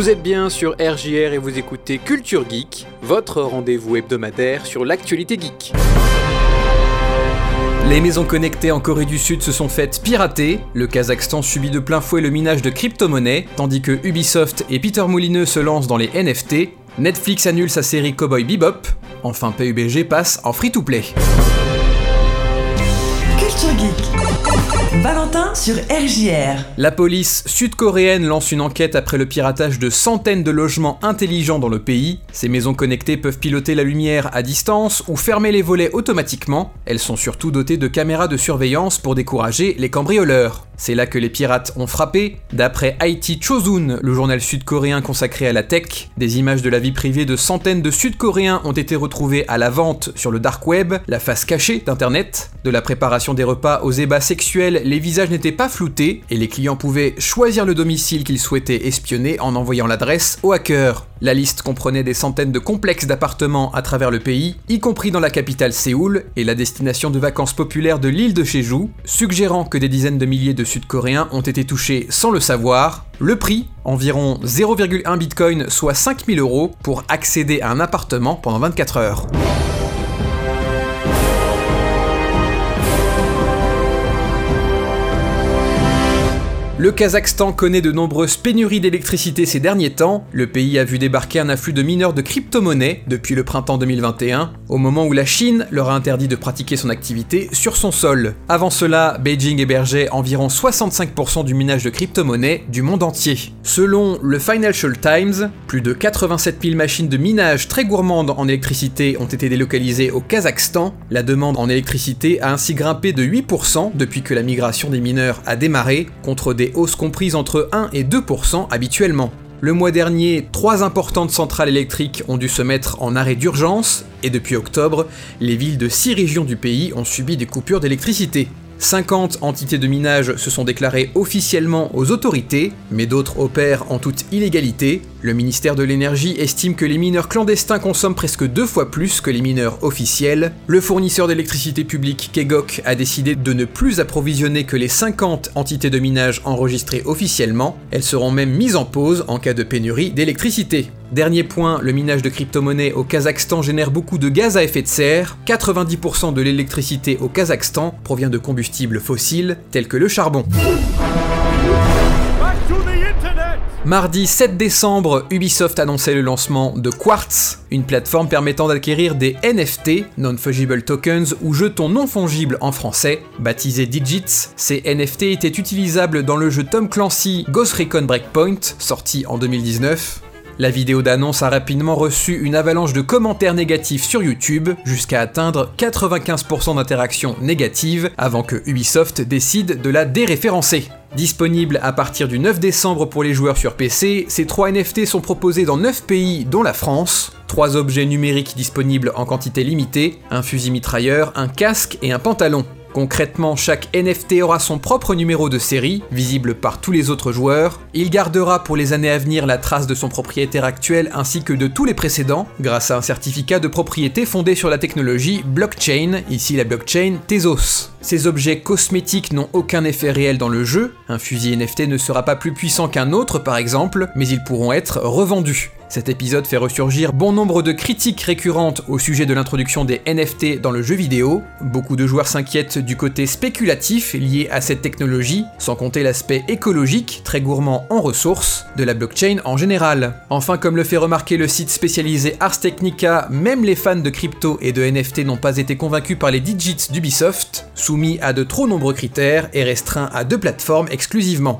Vous êtes bien sur RJR et vous écoutez Culture Geek, votre rendez-vous hebdomadaire sur l'actualité geek. Les maisons connectées en Corée du Sud se sont faites pirater, le Kazakhstan subit de plein fouet le minage de crypto-monnaies, tandis que Ubisoft et Peter Moulineux se lancent dans les NFT, Netflix annule sa série Cowboy Bebop, enfin PUBG passe en free-to-play. Culture Geek. La police sud-coréenne lance une enquête après le piratage de centaines de logements intelligents dans le pays. Ces maisons connectées peuvent piloter la lumière à distance ou fermer les volets automatiquement. Elles sont surtout dotées de caméras de surveillance pour décourager les cambrioleurs. C'est là que les pirates ont frappé. D'après IT Chosun, le journal sud-coréen consacré à la tech, des images de la vie privée de centaines de Sud-Coréens ont été retrouvées à la vente sur le dark web, la face cachée d'Internet. De la préparation des repas aux ébats sexuels, les visages n'étaient pas floutés et les clients pouvaient choisir le domicile qu'ils souhaitaient espionner en envoyant l'adresse au hacker. La liste comprenait des centaines de complexes d'appartements à travers le pays, y compris dans la capitale Séoul et la destination de vacances populaire de l'île de Jeju, suggérant que des dizaines de milliers de Sud-Coréens ont été touchés sans le savoir. Le prix, environ 0,1 bitcoin, soit 5000 euros, pour accéder à un appartement pendant 24 heures. Le Kazakhstan connaît de nombreuses pénuries d'électricité ces derniers temps. Le pays a vu débarquer un afflux de mineurs de crypto-monnaies depuis le printemps 2021, au moment où la Chine leur a interdit de pratiquer son activité sur son sol. Avant cela, Beijing hébergeait environ 65% du minage de crypto-monnaies du monde entier. Selon le Financial Times, plus de 87 000 machines de minage très gourmandes en électricité ont été délocalisées au Kazakhstan. La demande en électricité a ainsi grimpé de 8% depuis que la migration des mineurs a démarré, contre des hausses comprises entre 1 et 2% habituellement. Le mois dernier, trois importantes centrales électriques ont dû se mettre en arrêt d'urgence, et depuis octobre, les villes de six régions du pays ont subi des coupures d'électricité. 50 entités de minage se sont déclarées officiellement aux autorités, mais d'autres opèrent en toute illégalité. Le ministère de l'énergie estime que les mineurs clandestins consomment presque deux fois plus que les mineurs officiels. Le fournisseur d'électricité publique Kegok a décidé de ne plus approvisionner que les 50 entités de minage enregistrées officiellement. Elles seront même mises en pause en cas de pénurie d'électricité. Dernier point, le minage de crypto-monnaies au Kazakhstan génère beaucoup de gaz à effet de serre. 90% de l'électricité au Kazakhstan provient de combustibles fossiles tels que le charbon. Mardi 7 décembre, Ubisoft annonçait le lancement de Quartz, une plateforme permettant d'acquérir des NFT, Non-Fungible Tokens ou jetons non fongibles en français, baptisés Digits. Ces NFT étaient utilisables dans le jeu Tom Clancy Ghost Recon Breakpoint, sorti en 2019. La vidéo d'annonce a rapidement reçu une avalanche de commentaires négatifs sur YouTube, jusqu'à atteindre 95% d'interactions négatives avant que Ubisoft décide de la déréférencer. Disponible à partir du 9 décembre pour les joueurs sur PC, ces trois NFT sont proposés dans 9 pays dont la France. Trois objets numériques disponibles en quantité limitée, un fusil mitrailleur, un casque et un pantalon. Concrètement, chaque NFT aura son propre numéro de série, visible par tous les autres joueurs. Il gardera pour les années à venir la trace de son propriétaire actuel ainsi que de tous les précédents, grâce à un certificat de propriété fondé sur la technologie blockchain, ici la blockchain Tezos. Ces objets cosmétiques n'ont aucun effet réel dans le jeu, un fusil NFT ne sera pas plus puissant qu'un autre par exemple, mais ils pourront être revendus. Cet épisode fait ressurgir bon nombre de critiques récurrentes au sujet de l'introduction des NFT dans le jeu vidéo. Beaucoup de joueurs s'inquiètent du côté spéculatif lié à cette technologie, sans compter l'aspect écologique, très gourmand en ressources, de la blockchain en général. Enfin, comme le fait remarquer le site spécialisé Ars Technica, même les fans de crypto et de NFT n'ont pas été convaincus par les digits d'Ubisoft, soumis à de trop nombreux critères et restreints à deux plateformes exclusivement.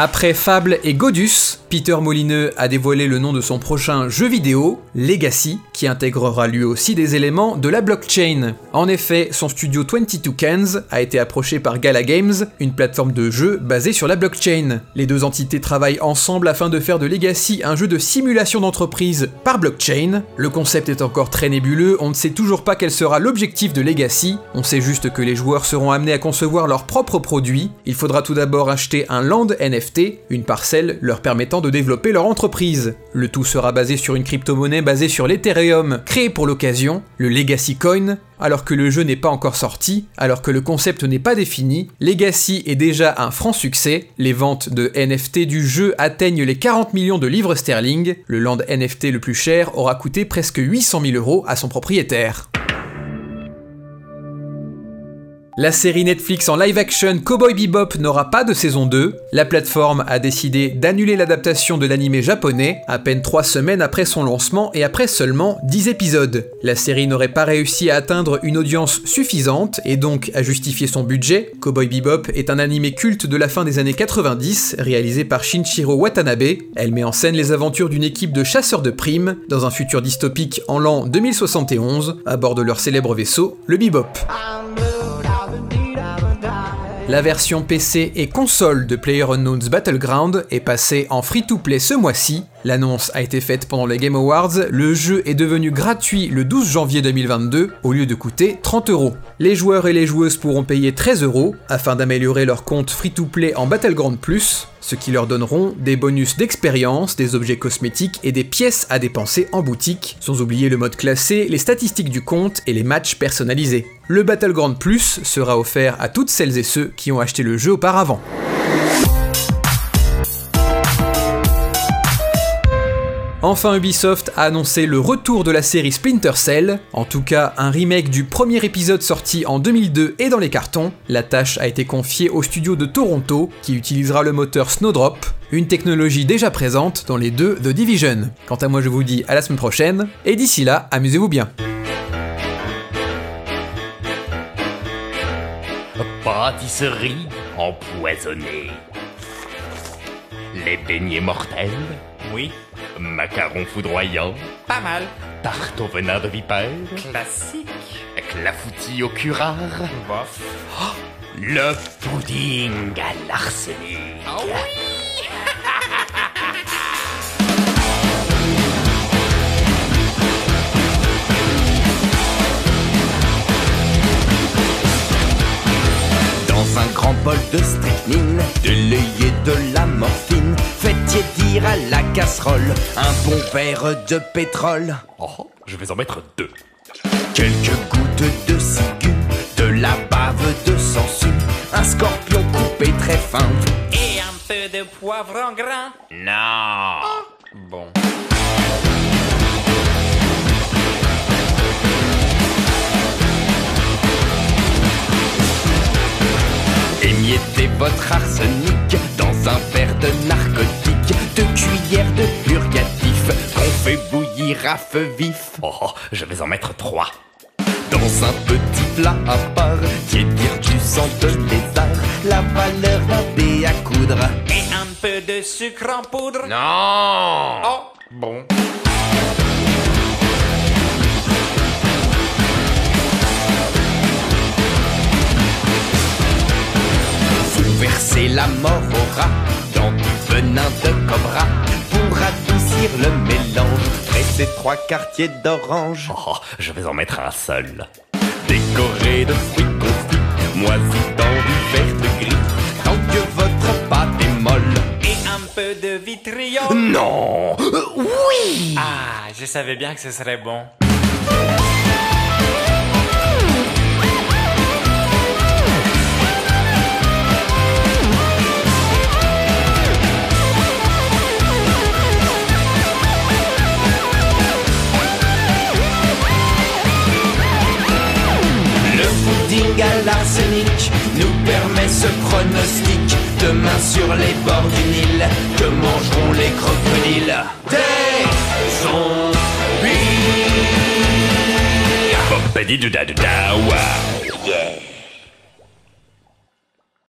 Après Fable et Godus, Peter Molineux a dévoilé le nom de son prochain jeu vidéo, Legacy, qui intégrera lui aussi des éléments de la blockchain. En effet, son studio 22 Cans a été approché par Gala Games, une plateforme de jeu basée sur la blockchain. Les deux entités travaillent ensemble afin de faire de Legacy un jeu de simulation d'entreprise par blockchain. Le concept est encore très nébuleux, on ne sait toujours pas quel sera l'objectif de Legacy, on sait juste que les joueurs seront amenés à concevoir leurs propres produits. Il faudra tout d'abord acheter un land NFT une parcelle leur permettant de développer leur entreprise. Le tout sera basé sur une crypto-monnaie basée sur l'Ethereum, créée pour l'occasion, le Legacy Coin, alors que le jeu n'est pas encore sorti, alors que le concept n'est pas défini, Legacy est déjà un franc succès, les ventes de NFT du jeu atteignent les 40 millions de livres sterling, le land NFT le plus cher aura coûté presque 800 000 euros à son propriétaire. La série Netflix en live action Cowboy Bebop n'aura pas de saison 2. La plateforme a décidé d'annuler l'adaptation de l'anime japonais à peine 3 semaines après son lancement et après seulement 10 épisodes. La série n'aurait pas réussi à atteindre une audience suffisante et donc à justifier son budget. Cowboy Bebop est un anime culte de la fin des années 90 réalisé par Shinshiro Watanabe. Elle met en scène les aventures d'une équipe de chasseurs de primes dans un futur dystopique en l'an 2071 à bord de leur célèbre vaisseau, le Bebop. La version PC et console de PlayerUnknown's Battleground est passée en free-to-play ce mois-ci. L'annonce a été faite pendant les Game Awards, le jeu est devenu gratuit le 12 janvier 2022 au lieu de coûter 30 euros. Les joueurs et les joueuses pourront payer 13 euros afin d'améliorer leur compte free-to-play en Battleground Plus, ce qui leur donneront des bonus d'expérience, des objets cosmétiques et des pièces à dépenser en boutique, sans oublier le mode classé, les statistiques du compte et les matchs personnalisés. Le Battleground Plus sera offert à toutes celles et ceux qui ont acheté le jeu auparavant. Enfin, Ubisoft a annoncé le retour de la série Splinter Cell, en tout cas un remake du premier épisode sorti en 2002 et dans les cartons. La tâche a été confiée au studio de Toronto, qui utilisera le moteur Snowdrop, une technologie déjà présente dans les deux The Division. Quant à moi, je vous dis à la semaine prochaine, et d'ici là, amusez-vous bien. Pâtisserie empoisonnée. Les beignets mortels Oui, Macarons foudroyants pas mal. Tarte au venin de vipère Classique. Clafoutis au curare Bof. Le pudding à l'arsenic Ah oui Dans un grand bol de strychnine, de l'œil tiédir à la casserole un bon verre de pétrole, Oh, je vais en mettre deux quelques gouttes de ciguë, de la bave de sangsue, un scorpion coupé très fin, Et un peu de poivre en grain. Non Bon. émiettez votre arsenic feu vif. Oh, je vais en mettre trois Dans un petit plat à part, tiédir du sang de lézard, la valeur d'un dé à coudre. Et un peu de sucre en poudre. Non Oh, bon. Vous versez la mort au rat dans du venin de cobra le mélange. Pressez trois quartiers d'orange, Oh, je vais en mettre un seul décoré de fruits confits, moisis dans du vert gris. Tant que votre pâte est molle. Et un peu de vitriol. Non, euh, oui. Ah, je savais bien que ce serait bon. À l'arsenic nous permet ce pronostic. Demain sur les bords du Nil, que mangeront les crocodiles? Des zombies. Yeah